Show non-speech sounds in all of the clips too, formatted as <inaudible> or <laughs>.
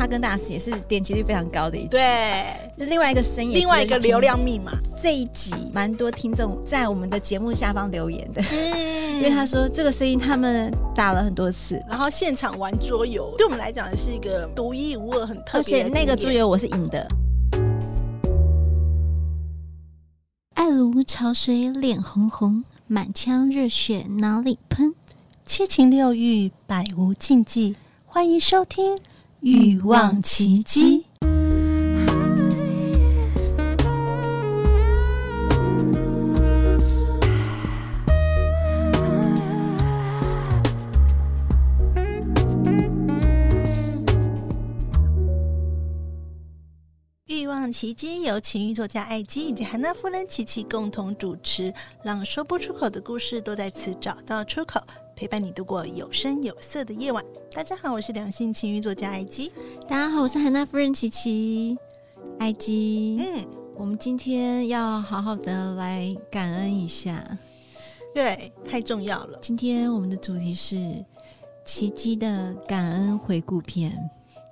哈根达斯也是点击率非常高的一集。对，就另外一个声音，另外一个流量密码。这一集蛮多听众在我们的节目下方留言的，嗯，<laughs> 因为他说这个声音他们打了很多次，然后现场玩桌游，对我们来讲是一个独一无二、很特别。而且那个桌游我是赢的。爱如潮水，脸红红，满腔热血哪里喷？七情六欲，百无禁忌。欢迎收听《欲望奇迹，欲望奇迹由情欲作家艾姬以及韩娜夫人琪琪共同主持，让说不出口的故事都在此找到出口，陪伴你度过有声有色的夜晚。大家好，我是两性情欲作家艾姬。大家好，我是海娜夫人琪琪。艾姬，嗯，我们今天要好好的来感恩一下，对，太重要了。今天我们的主题是奇迹的感恩回顾篇。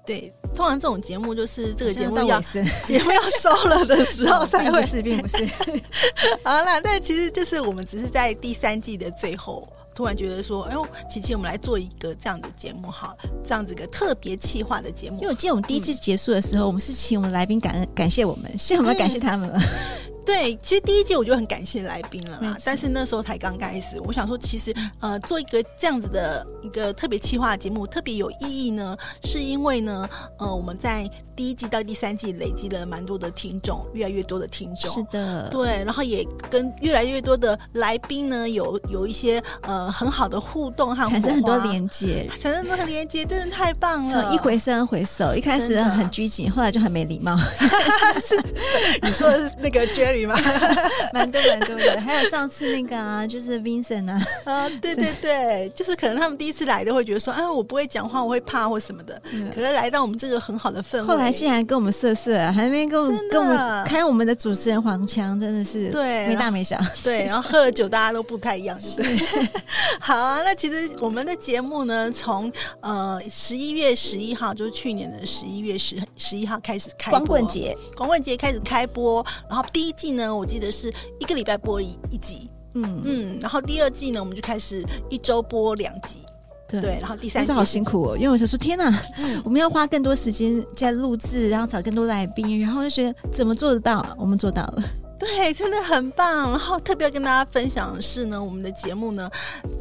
对，通常这种节目就是这个节目要 <laughs> 节目要收了的时候才会，并不是，并不是。<laughs> 好了，但其实就是我们只是在第三季的最后，突然觉得说，哎呦，琪琪，我们来做一个这样的节目，好，这样子一个特别企划的节目。因为我记得我们第一季结束的时候，嗯、我们是请我们来宾感恩感谢我们，现在我们要感谢他们了。嗯对，其实第一季我就很感谢来宾了啦，但是那时候才刚开始。我想说，其实呃，做一个这样子的一个特别企划的节目，特别有意义呢，是因为呢，呃，我们在第一季到第三季累积了蛮多的听众，越来越多的听众。是的，对，然后也跟越来越多的来宾呢，有有一些呃很好的互动和产生很多连接，<laughs> 产生很多连接，真的太棒了。一回生回首，一开始很拘谨，后来就很没礼貌。<laughs> 是，是，你说的是那个 Jerry。<laughs> 蛮多蛮多的，还有上次那个啊，就是 Vincent 啊，啊，对对 <laughs> 对，就是可能他们第一次来都会觉得说，啊，我不会讲话，我会怕或什么的。可是来到我们这个很好的氛围，后来竟然跟我们色色，还没跟我们跟我们开我们的主持人黄腔，真的是对没大没小。对，然后喝了酒，大家都不太一样，对。<laughs> 好啊，那其实我们的节目呢，从呃十一月十一号，就是去年的十一月十十一号开始开播，光棍节，光棍节开始开播，然后第一季。呢，我记得是一个礼拜播一一集，嗯嗯，然后第二季呢，我们就开始一周播两集，对，对，然后第三季好辛苦哦，因为我想说，天哪，嗯，我们要花更多时间在录制，然后找更多来宾，然后就觉得怎么做得到？我们做到了，对，真的很棒。然后特别要跟大家分享的是呢，我们的节目呢，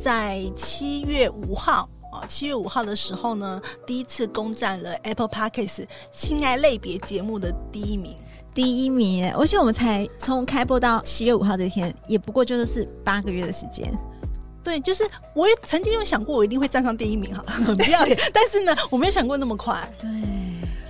在七月五号啊，七月五号的时候呢，第一次攻占了 Apple Podcast 亲爱类别节目的第一名。第一名，而且我们才从开播到七月五号这天，也不过就是八个月的时间。对，就是我也曾经有想过，我一定会站上第一名，哈，<laughs> 很不要脸。<laughs> 但是呢，我没有想过那么快。对，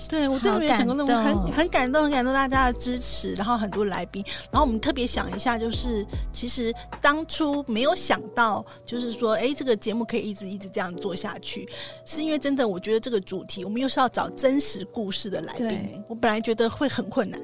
对我真的没有想过那么很很感动，很感动大家的支持，然后很多来宾，然后我们特别想一下，就是其实当初没有想到，就是说，哎，这个节目可以一直一直这样做下去，是因为真的，我觉得这个主题，我们又是要找真实故事的来宾，我本来觉得会很困难。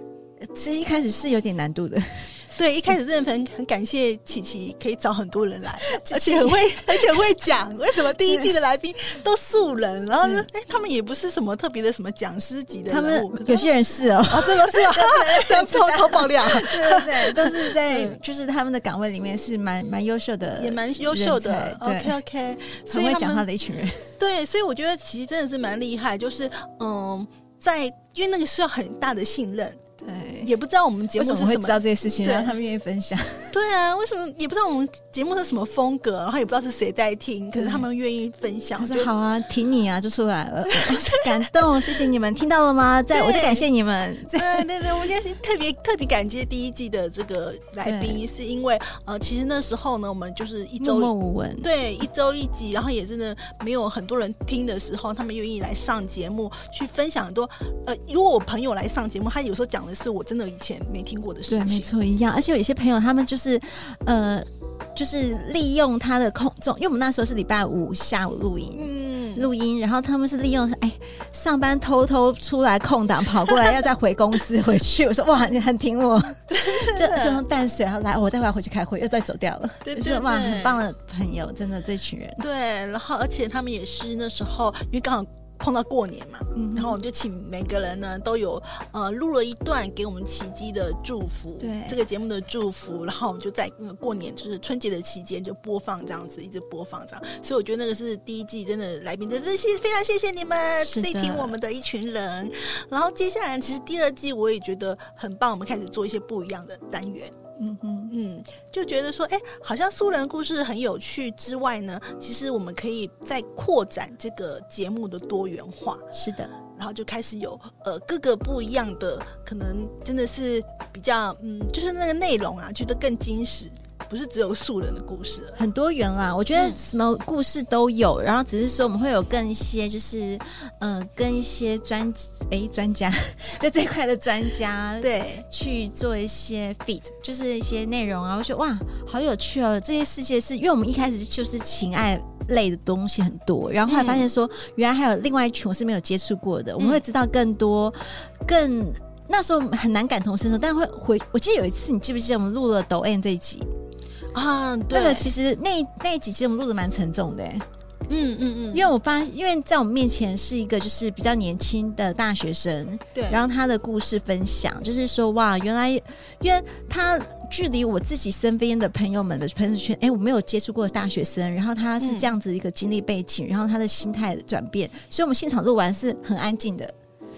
其实一开始是有点难度的，<laughs> 对，一开始真的很很感谢琪琪可以找很多人来，<laughs> 而且很会，而且很会讲。为什么第一季的来宾都素人？然后呢，哎，他们也不是什么特别的什么讲师级的人物，有些人是哦，是 <laughs> 吗？是吗？偷偷爆料，对对对，都是在就是他们的岗位里面是蛮蛮优秀的，也蛮优秀的。OK OK，很会讲话的一群人。对，所以我觉得琪琪真的是蛮厉害，就是嗯，在因为那个需要很大的信任。对，也不知道我们节目是什么，会知道这些事情，让他们愿意分享。对啊，为什么也不知道我们节目是什么风格，然后也不知道是谁在听，可是他们愿意分享。我说：“好啊，挺你啊，就出来了，<laughs> 感动，谢谢你们，听到了吗？在，我在感谢你们。<laughs> 对对对，我今天是特别 <laughs> 特别感激第一季的这个来宾，是因为呃，其实那时候呢，我们就是一周默默无闻，对，一周一集，然后也真的没有很多人听的时候，他们愿意来上节目去分享很多。呃，如果我朋友来上节目，他有时候讲的是我真的以前没听过的事情，对，没错，一样。而且有一些朋友，他们就是，呃，就是利用他的空中，因为我们那时候是礼拜五下午录音，嗯，录音，然后他们是利用哎上班偷偷出来空档跑过来，要再回公司回去。我说哇，你很挺我，就就用淡水，然后来我待会要回去开会，又再走掉了。对，对，是哇，很棒的朋友，真的这群人。对，然后而且他们也是那时候，因为刚好。碰到过年嘛，嗯、然后我们就请每个人呢都有呃录了一段给我们奇迹的祝福，对这个节目的祝福，然后我们就在那个过年就是春节的期间就播放这样子，一直播放这样，所以我觉得那个是第一季真的来宾，真的谢非常谢谢你们最听我们的一群人。然后接下来其实第二季我也觉得很棒，我们开始做一些不一样的单元。嗯嗯嗯，就觉得说，哎，好像苏人故事很有趣之外呢，其实我们可以再扩展这个节目的多元化。是的，然后就开始有呃各个不一样的，可能真的是比较嗯，就是那个内容啊，觉得更精实。不是只有素人的故事，很多元啦。我觉得什么故事都有，嗯、然后只是说我们会有更一些，就是嗯、呃，跟一些专诶专家，<laughs> 就这块的专家对去做一些 feat，就是一些内容。啊。我觉得哇，好有趣哦！这些世界是因为我们一开始就是情爱类的东西很多，然后后来发现说，嗯、原来还有另外一群我是没有接触过的，嗯、我们会知道更多，更那时候很难感同身受，但会回。我记得有一次，你记不记得我们录了抖 M 这一集？啊，对，那个其实那那几期我们录的蛮沉重的，嗯嗯嗯，因为我发现，因为在我们面前是一个就是比较年轻的大学生，对，然后他的故事分享，就是说哇，原来因为他距离我自己身边的朋友们的朋友圈，哎，我没有接触过大学生，然后他是这样子一个经历背景，嗯、然后他的心态的转变，所以我们现场录完是很安静的，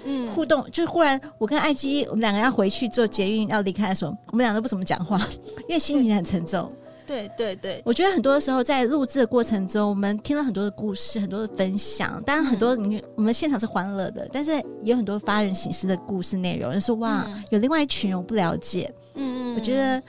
嗯，互动，就是忽然我跟艾姬我们两个要回去做捷运要离开的时候，我们两个都不怎么讲话，因为心情很沉重。对对对，我觉得很多的时候在录制的过程中，我们听了很多的故事，很多的分享。当然，很多你、嗯、我们现场是欢乐的，但是也有很多发人省思的故事内容。就是说哇，嗯、有另外一群人我不了解，嗯嗯，我觉得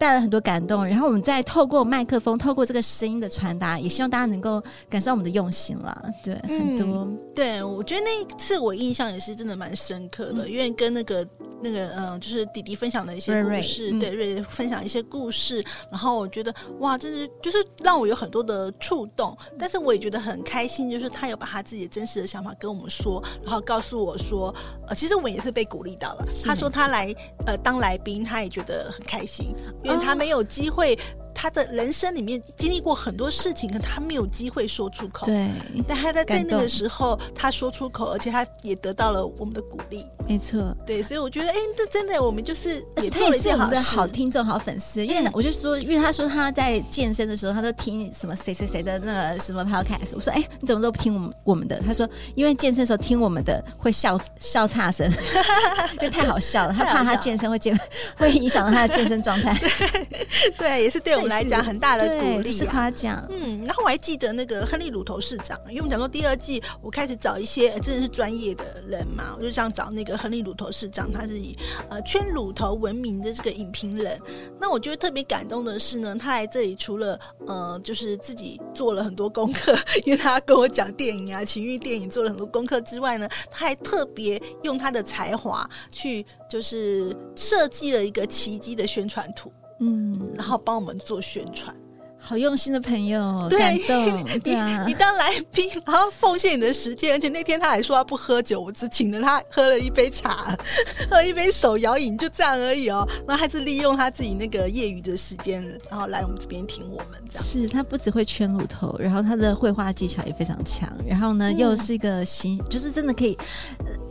带了很多感动。然后我们再透过麦克风，透过这个声音的传达，也希望大家能够感受到我们的用心了。对，嗯、很多。对，我觉得那一次我印象也是真的蛮深刻的，嗯、因为跟那个。那个嗯，就是弟弟分享的一些故事，瑞瑞对瑞瑞分享一些故事，嗯、然后我觉得哇，真的就是让我有很多的触动，但是我也觉得很开心，就是他有把他自己真实的想法跟我们说，然后告诉我说，呃，其实我们也是被鼓励到了。他说他来呃当来宾，他也觉得很开心，因为他没有机会。他的人生里面经历过很多事情，可他没有机会说出口。对，但他在在那个时候，他说出口，而且他也得到了我们的鼓励。没错，对，所以我觉得，哎，这真的，我们就是，而且他也是我们的好听众、好粉丝。因为我就说，因为他说他在健身的时候，他都听什么谁谁谁的那个什么 podcast。我说，哎，你怎么都不听我们我们的？他说，因为健身的时候听我们的会笑 <laughs> 笑岔声，<laughs> 因为太好笑了，他怕他健身会健 <laughs> 会影响到他的健身状态。对，也是对。我们来讲很大的鼓励啊，是夸奖。嗯，然后我还记得那个亨利鲁头市长，因为我们讲说第二季我开始找一些真的是专业的人嘛，我就想找那个亨利鲁头市长，他是以呃圈乳头闻名的这个影评人。那我觉得特别感动的是呢，他来这里除了呃就是自己做了很多功课，因为他跟我讲电影啊情欲电影做了很多功课之外呢，他还特别用他的才华去就是设计了一个奇迹的宣传图。嗯，然后帮我们做宣传，好用心的朋友，对感动。<laughs> 对啊，你当来宾，然后奉献你的时间，而且那天他还说他不喝酒，我只请了他喝了一杯茶，<laughs> 喝了一杯手摇饮，就这样而已哦。然后还是利用他自己那个业余的时间，然后来我们这边听我们这样。是他不只会圈乳头，然后他的绘画技巧也非常强，然后呢，嗯、又是一个心，就是真的可以，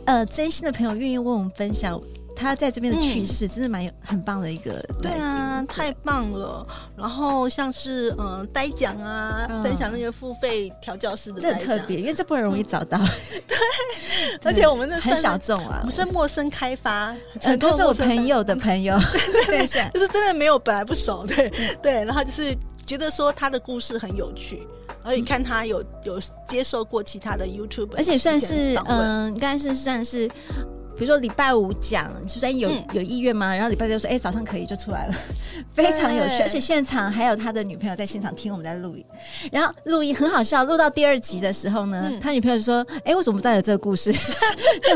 呃，真心的朋友愿意为我们分享。他在这边的趣事，真的蛮有很棒的一个，对啊，太棒了。然后像是嗯，呆讲啊，分享那些付费调教师的，这很特别，因为这不容易找到。<laughs> 对，而且我们那很小众啊，我们是陌生开发，都是我朋友的朋友，<laughs> 对，<laughs> 就是真的没有本来不熟，对对。然后就是觉得说他的故事很有趣，然后你看他有有接受过其他的 YouTube，而且算是嗯，应该是算是。比如说礼拜五讲，就算有有意愿吗？然后礼拜六说，哎，早上可以就出来了，<laughs> 非常有趣。而且现场还有他的女朋友在现场听我们在录音，然后录音很好笑。录到第二集的时候呢，他女朋友就说，哎，我怎么不知道有这个故事？<laughs> 就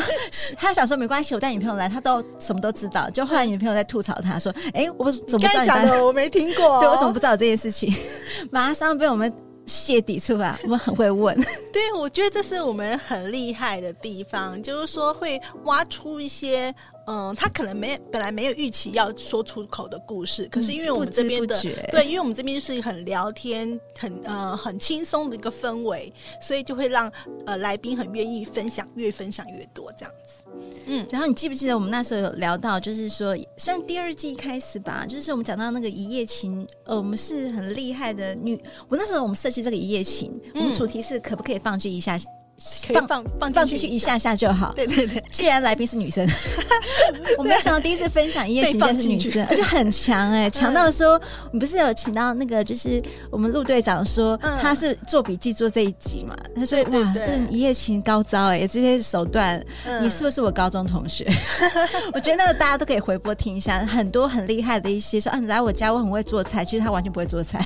他想说没关系，我带女朋友来，他都什么都知道。就后来女朋友在吐槽他说，哎，我怎么不知道？我没听过，<laughs> 对，我怎么不知道这件事情？马上被我们。泄底出来，我们很会问。<laughs> 对，我觉得这是我们很厉害的地方，就是说会挖出一些嗯，他可能没本来没有预期要说出口的故事，可是因为我们这边的对，因为我们这边是很聊天、很呃很轻松的一个氛围，所以就会让呃来宾很愿意分享，越分享越多这样子。嗯，然后你记不记得我们那时候有聊到，就是说，算第二季开始吧，就是我们讲到那个一夜情，呃，我们是很厉害的女，我那时候我们设计这个一夜情，嗯、我们主题是可不可以放弃一下？可以放放放进去一下下就好。对对对，<laughs> 既然来宾是女生，<laughs> 我没有想到第一次分享一夜情竟是女生，而且很强哎、欸，强到说你不是有请到那个就是我们陆队长说他是做笔记做这一集嘛？他说哇，这一夜情高招哎、欸，这些手段，你是不是我高中同学？<laughs> 我觉得那个大家都可以回播听一下，很多很厉害的一些说啊，你来我家我很会做菜，其实他完全不会做菜。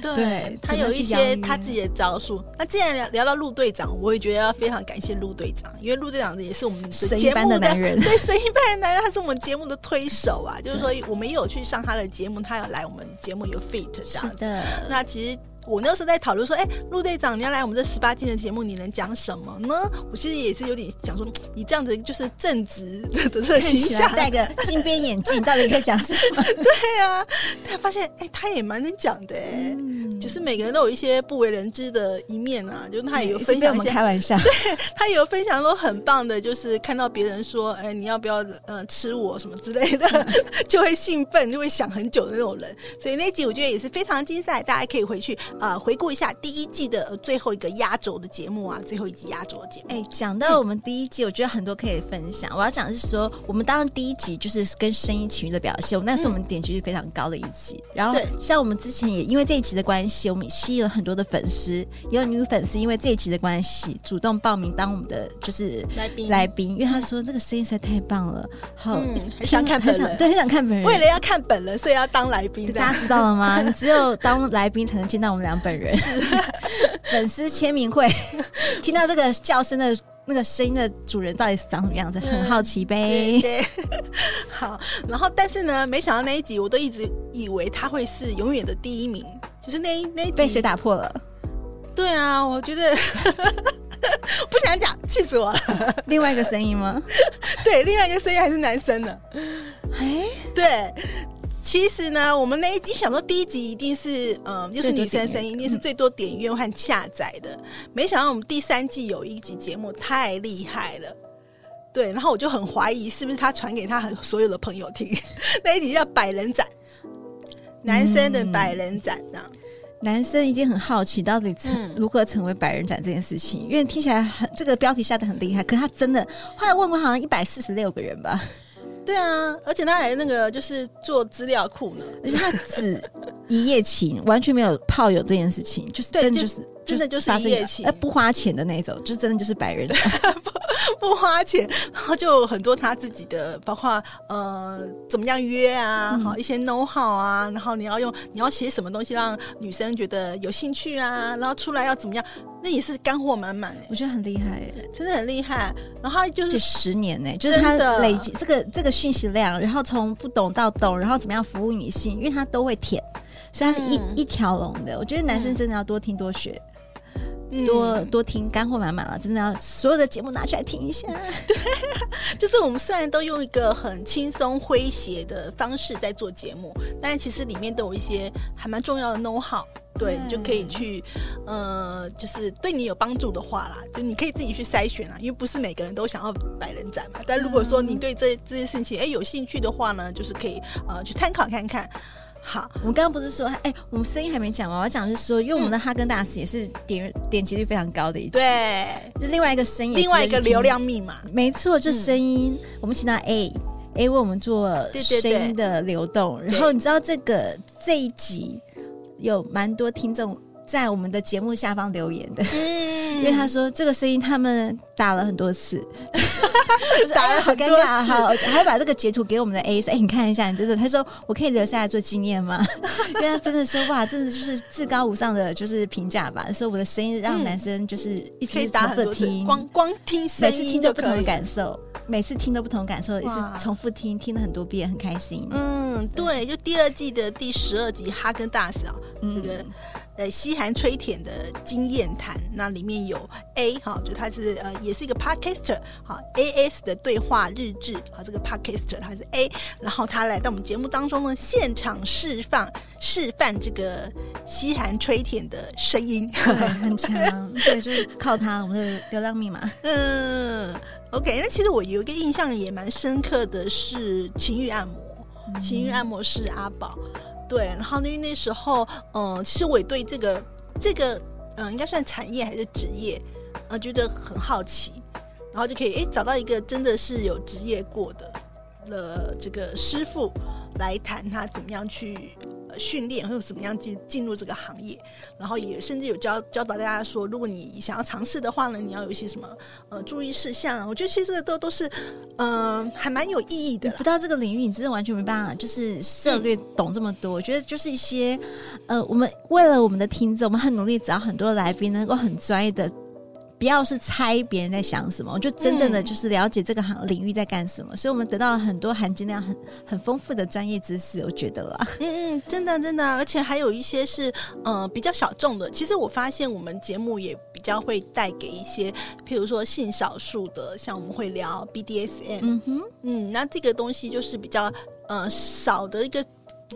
对，他有一些他自己的招数。那既然聊聊到陆队长，我也。觉得要非常感谢陆队长，因为陆队长也是我们神一般的男人，<laughs> 对神一般的男人，他是我们节目的推手啊。就是说，我们也有去上他的节目，他要来我们节目有 fit 这样子。的那其实。我那时候在讨论说，哎、陆队长，你要来我们这十八禁的节目，你能讲什么呢？我其实也是有点想说，你这样子就是正直的这个形象，戴个金边眼镜，到底在讲什么？对啊，他发现，哎、他也蛮能讲的、欸，嗯、就是每个人都有一些不为人知的一面啊，就是他也有分享一些，开玩笑，对，他也有分享说很棒的，就是看到别人说，哎、你要不要呃吃我什么之类的，就会兴奋，就会想很久的那种人。所以那集我觉得也是非常精彩，大家可以回去。啊、呃，回顾一下第一季的最后一个压轴的节目啊，最后一集压轴的节目。哎，讲到我们第一季，嗯、我觉得很多可以分享。我要讲的是说，我们当然第一集就是跟声音情绪的表现，那是我们点击率非常高的一集。嗯、然后，像我们之前也因为这一集的关系，我们也吸引了很多的粉丝，也有女粉丝因为这一集的关系主动报名当我们的就是来宾来宾，因为他说这个声音实在太棒了，好，嗯、很想看本人，<laughs> 对，很想看本人。为了要看本人，所以要当来宾。大家知道了吗？你只有当来宾才能见到我们俩本人。<laughs> 粉丝签名会，<laughs> 听到这个叫声的那个声音的主人到底是长什么样子？嗯、很好奇呗。对对 <laughs> 好，然后但是呢，没想到那一集我都一直以为他会是永远的第一名，就是那一那一集被谁打破了？对啊，我觉得不想讲，气死我了。另外一个声音吗？对，另外一个声音还是男生的。哎、欸，对。其实呢，我们那一集想说第一集一定是嗯，就是女生声音，一定是最多点阅和下载的。嗯、没想到我们第三季有一集节目太厉害了，对，然后我就很怀疑是不是他传给他很所有的朋友听。那一集叫百人斩，男生的百人斩这样，男生一定很好奇到底成如何成为百人斩这件事情，因为听起来很这个标题下的很厉害，可是他真的后来问过好像一百四十六个人吧。对啊，而且他还那个就是做资料库呢，而且他只一夜情，完全没有炮友这件事情，就是真的就是真的就是一夜情，不花钱的那种，就是真的就是白人 <laughs> <laughs> 不 <laughs> 不花钱，然后就很多他自己的，包括呃怎么样约啊，好、嗯、一些 know how 啊，然后你要用你要写什么东西让女生觉得有兴趣啊，然后出来要怎么样。那也是干货满满哎，我觉得很厉害哎，真的很厉害。然后就是十年呢，就是他累积这个这个讯息量，然后从不懂到懂，然后怎么样服务女性，因为他都会舔，所以他是一、嗯、一条龙的。我觉得男生真的要多听多学，嗯、多多听，干货满满了，真的要所有的节目拿出来听一下。<laughs> 对，<laughs> 就是我们虽然都用一个很轻松诙谐的方式在做节目，但其实里面都有一些还蛮重要的 know how。对，你就可以去，呃，就是对你有帮助的话啦，就你可以自己去筛选啦，因为不是每个人都想要百人斩嘛。但如果说你对这这件事情哎有兴趣的话呢，就是可以呃去参考看看。好，我们刚刚不是说哎，我们声音还没讲完，我要讲的是说，因为我们的哈根达斯也是点、嗯、点击率非常高的一集，对，就另外一个声音，另外一个流量密码，没错，就声音，嗯、我们请到 A A 为我们做声音的流动，对对对，然后你知道这个这一集。有蛮多听众在我们的节目下方留言的，嗯、因为他说这个声音他们打了很多次，<laughs> 打了好尴尬，好，还要把这个截图给我们的 A 说，哎、欸，你看一下，你真的，他说我可以留下来做纪念吗？<laughs> 因为他真的说哇，真的就是至高无上的就是评价吧，说我的声音让男生就是一直重复听，光光听声音，每次听都不同的感受。每次听都不同感受，一直重复听，听了很多遍，很开心。嗯，对，就第二季的第十二集哈根达斯啊，这个呃西韩吹舔的经验谈。那里面有 A 哈，就他是呃也是一个 podcaster 好 AS 的对话日志好，这个 podcaster 他是 A，然后他来到我们节目当中呢，现场示范示范这个西韩吹舔的声音，对，很强，对，就是靠他，我们的流量密码，<laughs> 嗯。OK，那其实我有一个印象也蛮深刻的是情欲按摩，嗯、情欲按摩师阿宝，对，然后因为那时候，嗯、其实我也对这个这个，嗯、应该算产业还是职业，呃，觉得很好奇，然后就可以哎找到一个真的是有职业过的了这个师傅来谈他怎么样去。训练或者怎么样进进入这个行业，然后也甚至有教教导大家说，如果你想要尝试的话呢，你要有一些什么呃注意事项。我觉得其实这个都都是嗯、呃、还蛮有意义的。不到这个领域，你真的完全没办法就是涉略懂这么多。嗯、我觉得就是一些呃，我们为了我们的听众，我们很努力找很多来宾能够很专业的。不要是猜别人在想什么，我就真正的就是了解这个行领域在干什么，嗯、所以我们得到了很多含金量很很丰富的专业知识，我觉得啦。嗯嗯，真的真的，而且还有一些是呃比较小众的。其实我发现我们节目也比较会带给一些，譬如说性少数的，像我们会聊 BDSM，嗯哼，嗯，那这个东西就是比较呃少的一个。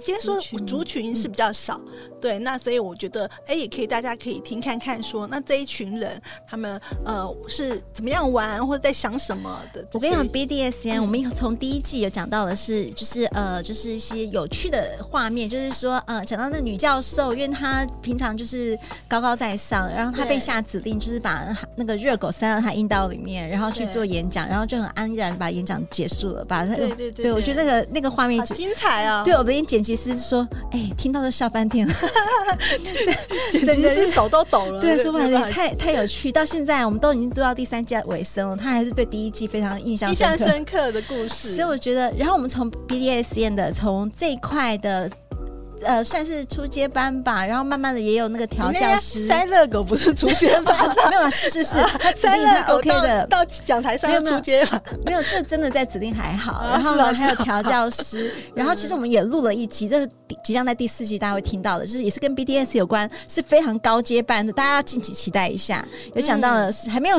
先说族群是比较少，嗯、对，那所以我觉得，哎，也可以，大家可以听看看说，说那这一群人他们呃是怎么样玩，或者在想什么的。我跟你讲，BDSN，、嗯、我们从第一季有讲到的是，就是呃，就是一些有趣的画面，就是说，呃，讲到那女教授，因为她平常就是高高在上，然后她被下指令，就是把那个热狗塞到她阴道里面，然后去做演讲，然后就很安然把演讲结束了，把她对对对，对，对，我觉得那个那个画面好精彩啊！对，我们已经剪。其实说，哎、欸，听到都笑翻天了，简直是手都抖了。对，说白了，太太有趣。到现在，我们都已经读到第三季尾声了，他还是对第一季非常印象深刻印象深刻的故事。所以我觉得，然后我们从 BDSM 的从这一块的。呃，算是初阶班吧，然后慢慢的也有那个调教师。塞乐狗不是初阶班，<laughs> 没有啊，是是是，塞乐狗 OK 的，到讲台上初阶吧。没有，这真的在指令还好。然后还有调教师，<laughs> 然后其实我们也录了一集，这是即将在第四季大家会听到的，就是也是跟 BDS 有关，是非常高阶班的，大家要敬请期待一下。有讲到的是还没有。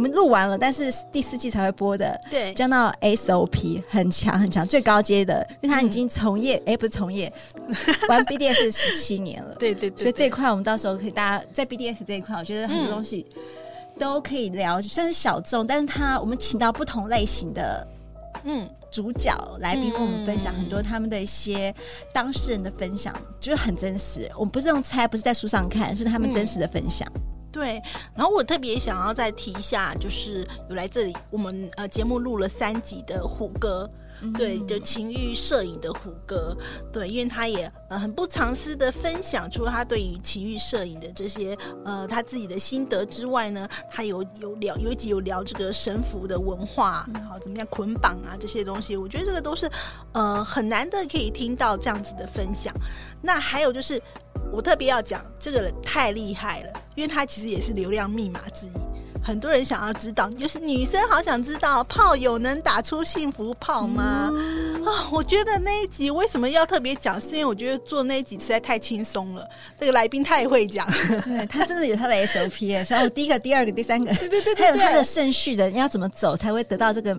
我们录完了，但是第四季才会播的。对，讲到 SOP 很强很强，最高阶的，因为他已经从业，哎、嗯，不是从业，玩 BDS 十七年了。<laughs> 对，对对对。所以这一块我们到时候可以大家在 BDS 这一块，我觉得很多东西都可以聊，虽然是小众，但是他我们请到不同类型的嗯主角来宾，跟我们分享很多他们的一些当事人的分享，就是很真实。我们不是用猜，不是在书上看，是他们真实的分享。嗯对，然后我特别想要再提一下，就是有来这里我们呃节目录了三集的虎哥，嗯、对，就情欲摄影的虎哥，对，因为他也呃很不藏私的分享，除了他对于情欲摄影的这些呃他自己的心得之外呢，他有有聊有一集有聊这个神符的文化，好怎么样捆绑啊这些东西，我觉得这个都是呃很难的可以听到这样子的分享。那还有就是。我特别要讲这个人太厉害了，因为他其实也是流量密码之一。很多人想要知道，就是女生好想知道炮友能打出幸福炮吗？啊、嗯哦，我觉得那一集为什么要特别讲？是因为我觉得做那一集实在太轻松了，这个来宾太会讲，对他真的有他的 SOP，所以我第一个、第二个、第三个，对对对，还有他的顺序的，你要怎么走才会得到这个？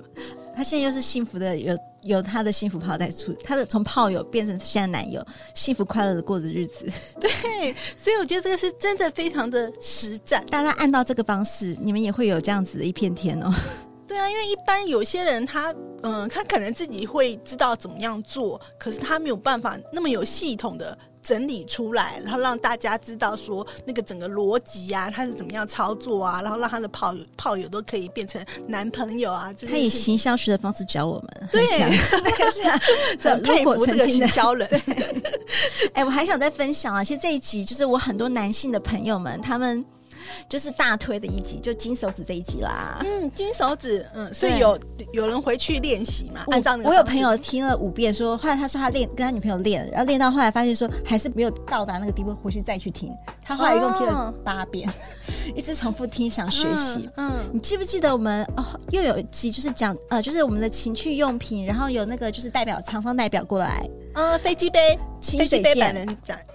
他现在又是幸福的有。有他的幸福炮在出，他的从炮友变成现在男友，幸福快乐的过着日子。<laughs> 对，所以我觉得这个是真的非常的实战。大家按照这个方式，你们也会有这样子的一片天哦。<laughs> 对啊，因为一般有些人他嗯，他可能自己会知道怎么样做，可是他没有办法那么有系统的。整理出来，然后让大家知道说那个整个逻辑呀，他是怎么样操作啊，然后让他的炮友炮友都可以变成男朋友啊。他以行销学的方式教我们，对，<laughs> 是啊，很佩服这个行销人。<laughs> 哎、欸，我还想再分享啊，其实这一集就是我很多男性的朋友们，他们。就是大推的一集，就金手指这一集啦。嗯，金手指，嗯，所以有有人回去练习嘛？按照我有朋友听了五遍说，说后来他说他练跟他女朋友练，然后练到后来发现说还是没有到达那个地步，回去再去听。他后来一共听了八遍，哦、<laughs> 一直重复听，想学习、嗯。嗯，你记不记得我们哦？又有一集就是讲呃，就是我们的情趣用品，然后有那个就是代表厂商代表过来，呃，飞机杯、清水剑，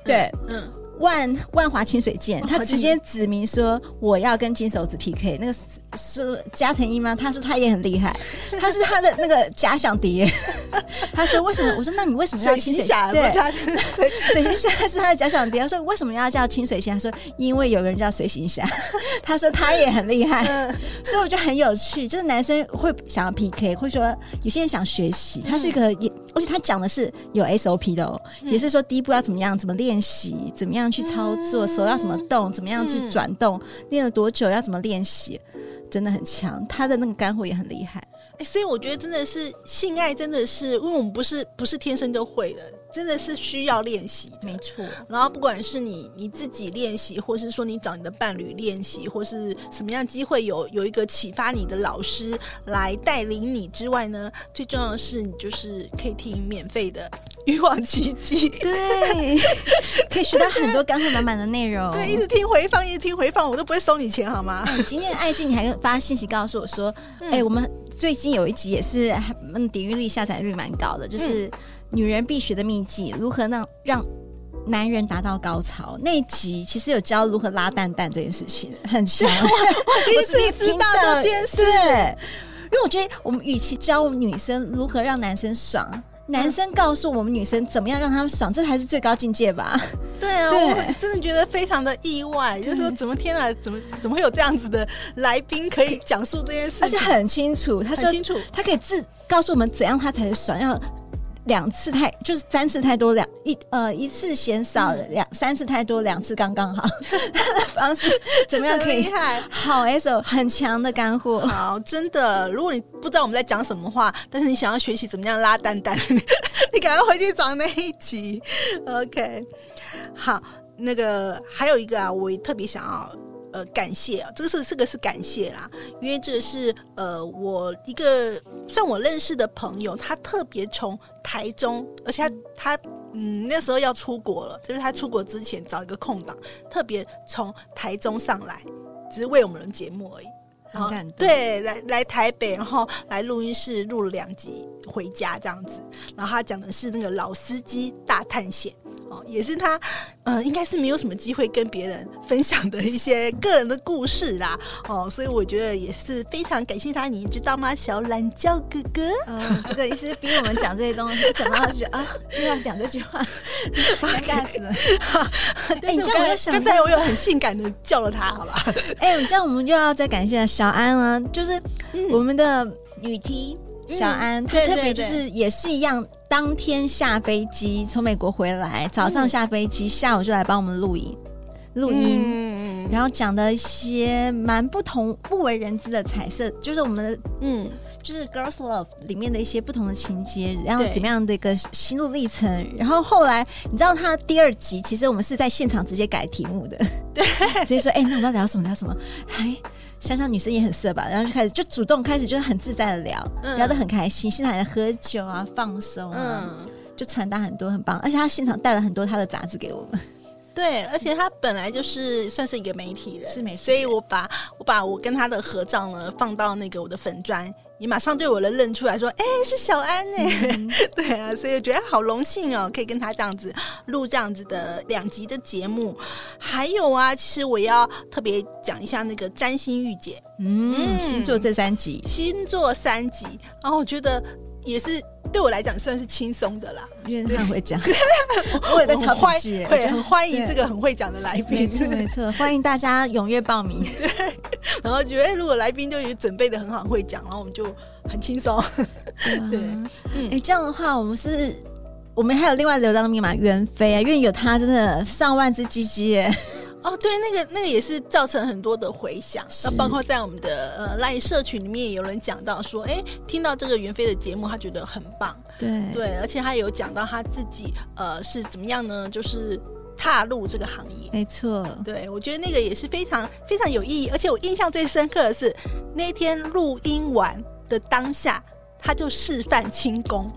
对，嗯。万万华清水剑，他直接指明说我要跟金手指 PK。那个是是加藤鹰吗？他说他也很厉害，<laughs> 他是他的那个假想敌。<laughs> 他说为什么？我说那你为什么要清水侠？对，<laughs> 水行侠是他的假想敌。他说为什么要叫清水仙？他说因为有人叫水行侠。他说他也很厉害，所以我觉得很有趣。就是男生会想要 PK，会说有些人想学习。他是一个也，而且他讲的是有 SOP 的哦，也是说第一步要怎么样，怎么练习，怎么样。去操作，手要怎么动，怎么样去转动，练、嗯、了多久，要怎么练习，真的很强。他的那个干货也很厉害。哎、欸，所以我觉得真的是性爱，真的是因为我们不是不是天生就会的。真的是需要练习，没错。然后不管是你你自己练习，或是说你找你的伴侣练习，或是什么样机会有有一个启发你的老师来带领你之外呢，最重要的是你就是可以听免费的欲望奇迹，对，<laughs> 可以学到很多干货满满的内容。对，一直听回放，一直听回放，我都不会收你钱好吗？你今天的爱静，你还发信息告诉我说，哎、嗯欸，我们最近有一集也是嗯，点阅率下载率蛮高的，就是。嗯女人必学的秘籍，如何让让男人达到高潮？那一集其实有教如何拉蛋蛋这件事情，很强。<laughs> 我第一次知道这件事，因为我觉得我们与其教女生如何让男生爽，男生告诉我们女生怎么样让他们爽，这才是最高境界吧？对啊，对我真的觉得非常的意外，就是说怎么天啊，怎么怎么会有这样子的来宾可以讲述这件事情，而且很清楚，他说清楚，他可以自告诉我们怎样他才是爽要。两次太就是三次太多，两一呃一次嫌少，两、嗯、三次太多，两次刚刚好。他 <laughs> 的方式怎么样可以？厉害，好 S O 很强的干货。好，真的，如果你不知道我们在讲什么话，但是你想要学习怎么样拉蛋蛋，<laughs> 你赶快回去找那一集。OK，好，那个还有一个啊，我也特别想要。呃，感谢啊，这个是这个是感谢啦，因为这个是呃，我一个算我认识的朋友，他特别从台中，而且他他嗯那时候要出国了，就是他出国之前找一个空档，特别从台中上来，只是为我们的节目而已。然后对，来来台北，然后来录音室录了两集，回家这样子。然后他讲的是那个老司机大探险。哦，也是他，呃，应该是没有什么机会跟别人分享的一些个人的故事啦。哦，所以我觉得也是非常感谢他，你知道吗？小懒觉哥哥，嗯，这个意思是逼我们讲这些东西，讲到他就觉得啊，又要讲这句话，尴尬死了。<laughs> 哎，你这样我又想，刚才我有很性感的叫了他，好吧？哎、欸，这样我们又要再感谢小安了，就是我们的女 T。小安，他特别就是也是一样，当天下飞机从美国回来，早上下飞机，下午就来帮我们录音，录音，然后讲的一些蛮不同、不为人知的彩色，就是我们的嗯，就是 Girls Love 里面的一些不同的情节，然后怎么样的一个心路历程。然后后来，你知道他第二集，其实我们是在现场直接改题目的，对，直接说，哎，那我们要聊什么？聊什么？哎。想想女生也很色吧，然后就开始就主动开始就是很自在的聊，嗯、聊得很开心，现在还在喝酒啊，放松啊，嗯、就传达很多很棒，而且他现场带了很多他的杂志给我们。对，而且他本来就是算是一个媒体人，是媒体人，所以我把我把我跟他的合照呢放到那个我的粉砖，也马上对我的认出来说，哎，是小安哎，嗯、<laughs> 对啊，所以我觉得好荣幸哦，可以跟他这样子录这样子的两集的节目。还有啊，其实我要特别讲一下那个占星御姐，嗯，星座这三集，星座三集，然后我觉得也是。对我来讲算是轻松的啦，因为他很会讲，<laughs> 我也在超级欢，会很欢迎这个很会讲的来宾，没错没错，欢迎大家踊跃报名。<laughs> 对，然后觉得如果来宾就有准备的很好，会讲，然后我们就很轻松。<laughs> 对，嗯，哎，这样的话，我们是，我们还有另外流量的密码袁飞啊，因为有他真的上万只鸡鸡耶。哦，对，那个那个也是造成很多的回响，那包括在我们的呃 LINE 社群里面也有人讲到说，哎，听到这个袁飞的节目，他觉得很棒，对。对，而且他有讲到他自己呃是怎么样呢？就是踏入这个行业，没错，对我觉得那个也是非常非常有意义，而且我印象最深刻的是那天录音完的当下，他就示范轻功。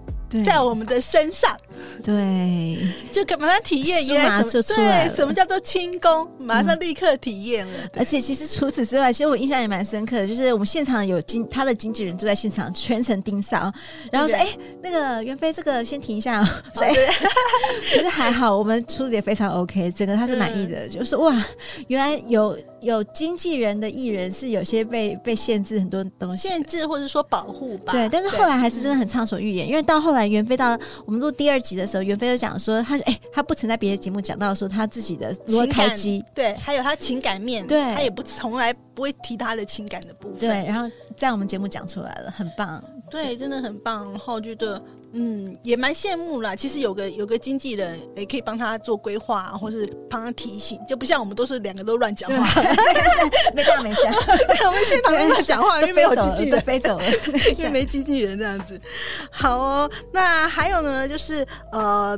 在我们的身上。对，就马上体验，原来什么对什么叫做轻功，马上立刻体验了。而且其实除此之外，其实我印象也蛮深刻的，就是我们现场有经他的经纪人就在现场全程盯梢，然后说：“哎，那个袁飞，这个先停一下。”所以可是还好，我们处理也非常 OK，整个他是满意的，就是哇，原来有。有经纪人的艺人是有些被被限制很多东西，限制或者说保护吧。对，但是后来还是真的很畅所欲言，因为到后来袁飞到我们录第二集的时候，袁飞就讲说他哎、欸，他不曾在别的节目讲到说他自己的如何开机，对，还有他情感面，对，他也不从来不会提他的情感的部分，对，然后在我们节目讲出来了，很棒，对，真的很棒，然后觉得。嗯，也蛮羡慕啦。其实有个有个经纪人也可以帮他做规划，或是帮他提醒，就不像我们都是两个都乱讲话，<laughs> 没讲没讲。我们现场都乱讲话，因为没有经纪人飞走了，<laughs> 因为没经纪人这样子。好哦，那还有呢，就是呃，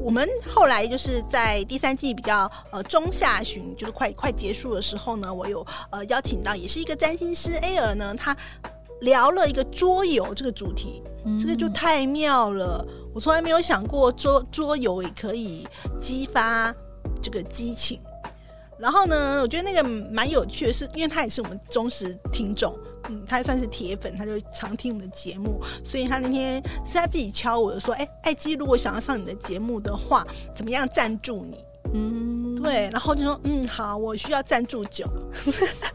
我们后来就是在第三季比较呃中下旬，就是快快结束的时候呢，我有呃邀请到也是一个占星师 A 尔呢，他。聊了一个桌游这个主题，嗯、这个就太妙了。我从来没有想过桌桌游也可以激发这个激情。然后呢，我觉得那个蛮有趣的是，因为他也是我们忠实听众，嗯，他也算是铁粉，他就常听我们的节目，所以他那天是他自己敲我的说：“哎，艾姬，如果想要上你的节目的话，怎么样赞助你？”嗯，对，然后就说：“嗯，好，我需要赞助酒。<laughs> ”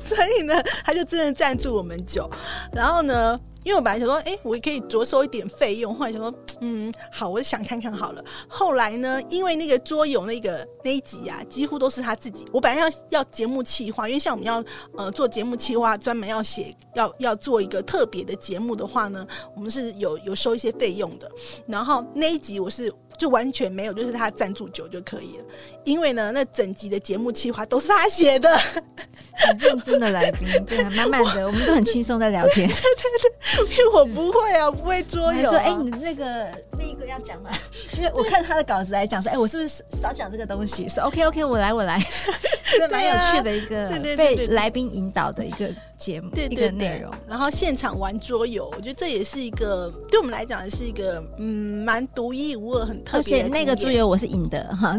所以呢，他就真的赞助我们酒。然后呢，因为我本来想说，哎，我也可以着收一点费用。后来想说，嗯，好，我想看看好了。后来呢，因为那个桌游那个那一集啊，几乎都是他自己。我本来要要节目企划，因为像我们要呃做节目企划，专门要写要要做一个特别的节目的话呢，我们是有有收一些费用的。然后那一集我是。就完全没有，就是他赞助酒就可以了。因为呢，那整集的节目企划都是他写的，很认真的来宾，对，满满的，我们都很轻松在聊天。对对对，因为我不会啊，不会桌游、啊。说，哎、欸，你那个那一个要讲吗？因为我看他的稿子来讲说，哎、欸，我是不是少讲这个东西？说 OK OK，我来我来，<laughs> 这蛮有趣的一个被来宾引导的一个。节目对对内容，然后现场玩桌游，我觉得这也是一个对我们来讲是一个嗯蛮独一无二、很特别。而且那个桌游我是赢的哈，<laughs>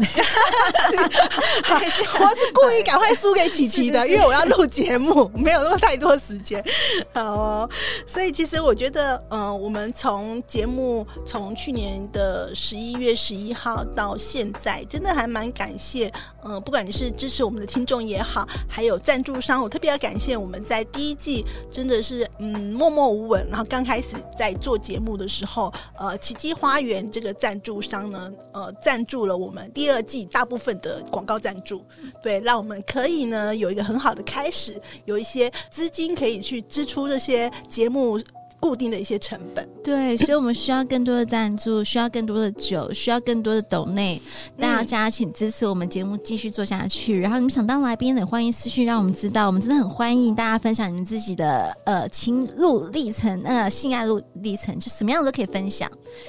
我是故意赶快输给琪琪的，<laughs> 因为我要录节目，没有那么太多时间。好、哦，所以其实我觉得，嗯、呃，我们从节目从去年的十一月十一号到现在，真的还蛮感谢，嗯、呃，不管你是支持我们的听众也好，还有赞助商，我特别要感谢我们在。第一季真的是嗯默默无闻，然后刚开始在做节目的时候，呃，奇迹花园这个赞助商呢，呃，赞助了我们第二季大部分的广告赞助，对，让我们可以呢有一个很好的开始，有一些资金可以去支出这些节目。固定的一些成本，对，<laughs> 所以我们需要更多的赞助，需要更多的酒，需要更多的斗内，大家请支持我们节目继续做下去。然后你们想当来宾的，欢迎私讯让我们知道，我们真的很欢迎大家分享你们自己的呃情路历程，呃性爱路历程，就什么样都可以分享，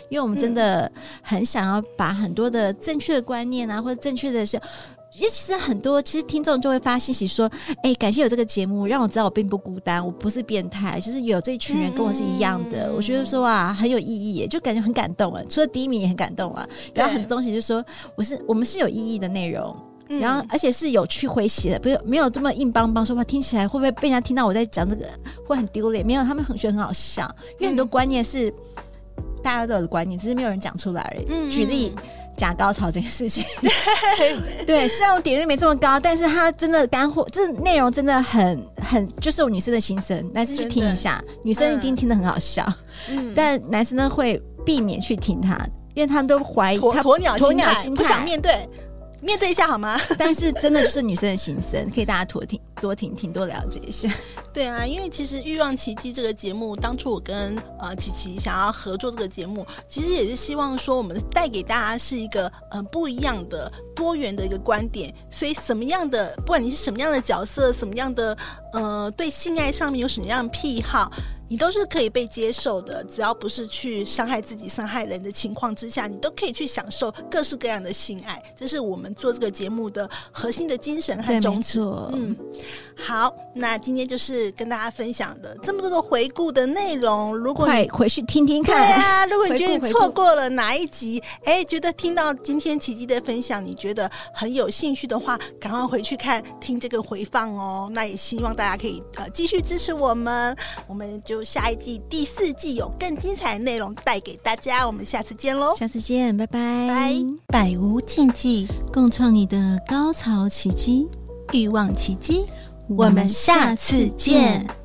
因为我们真的很想要把很多的正确的观念啊，或者正确的是。因为其实很多，其实听众就会发信息说：“哎、欸，感谢有这个节目，让我知道我并不孤单，我不是变态。其实有这一群人跟我是一样的，嗯、我觉得说啊，很有意义耶，就感觉很感动啊。除了第一名也很感动啊，然后很多东西就说我是我们是有意义的内容，嗯、然后而且是有去诙谐的，不是没有这么硬邦邦说话，听起来会不会被人家听到我在讲这个会很丢脸？没有，他们很觉得很好笑，因为很多观念是、嗯、大家都有的观念，只是没有人讲出来而已。嗯、举例。假高潮这件事情，<laughs> 对，虽然我点击率没这么高，但是它真的干货，这内容真的很很，就是我女生的心声，男生去听一下，女生一定听得很好笑，嗯，但男生呢会避免去听他，因为他们都怀疑他鸵鸟鸵鸟心态，不想面对。面对一下好吗？<laughs> 但是真的是女生的心声，可以大家妥听、多听听、多了解一下。<laughs> 对啊，因为其实《欲望奇迹》这个节目，当初我跟呃琪琪想要合作这个节目，其实也是希望说，我们带给大家是一个呃不一样的、多元的一个观点。所以，什么样的，不管你是什么样的角色，什么样的呃，对性爱上面有什么样的癖好。你都是可以被接受的，只要不是去伤害自己、伤害人的情况之下，你都可以去享受各式各样的性爱。这是我们做这个节目的核心的精神和宗旨。嗯，好，那今天就是跟大家分享的这么多的回顾的内容。如果你回去听听看，对啊，如果你觉得你错过了哪一集，哎，觉得听到今天奇迹的分享，你觉得很有兴趣的话，赶快回去看听这个回放哦。那也希望大家可以呃继续支持我们，我们就下一季第四季有更精彩的内容带给大家。我们下次见喽，下次见，拜拜，拜，百无禁忌，共创你的高潮奇迹，欲望奇迹。我们下次见。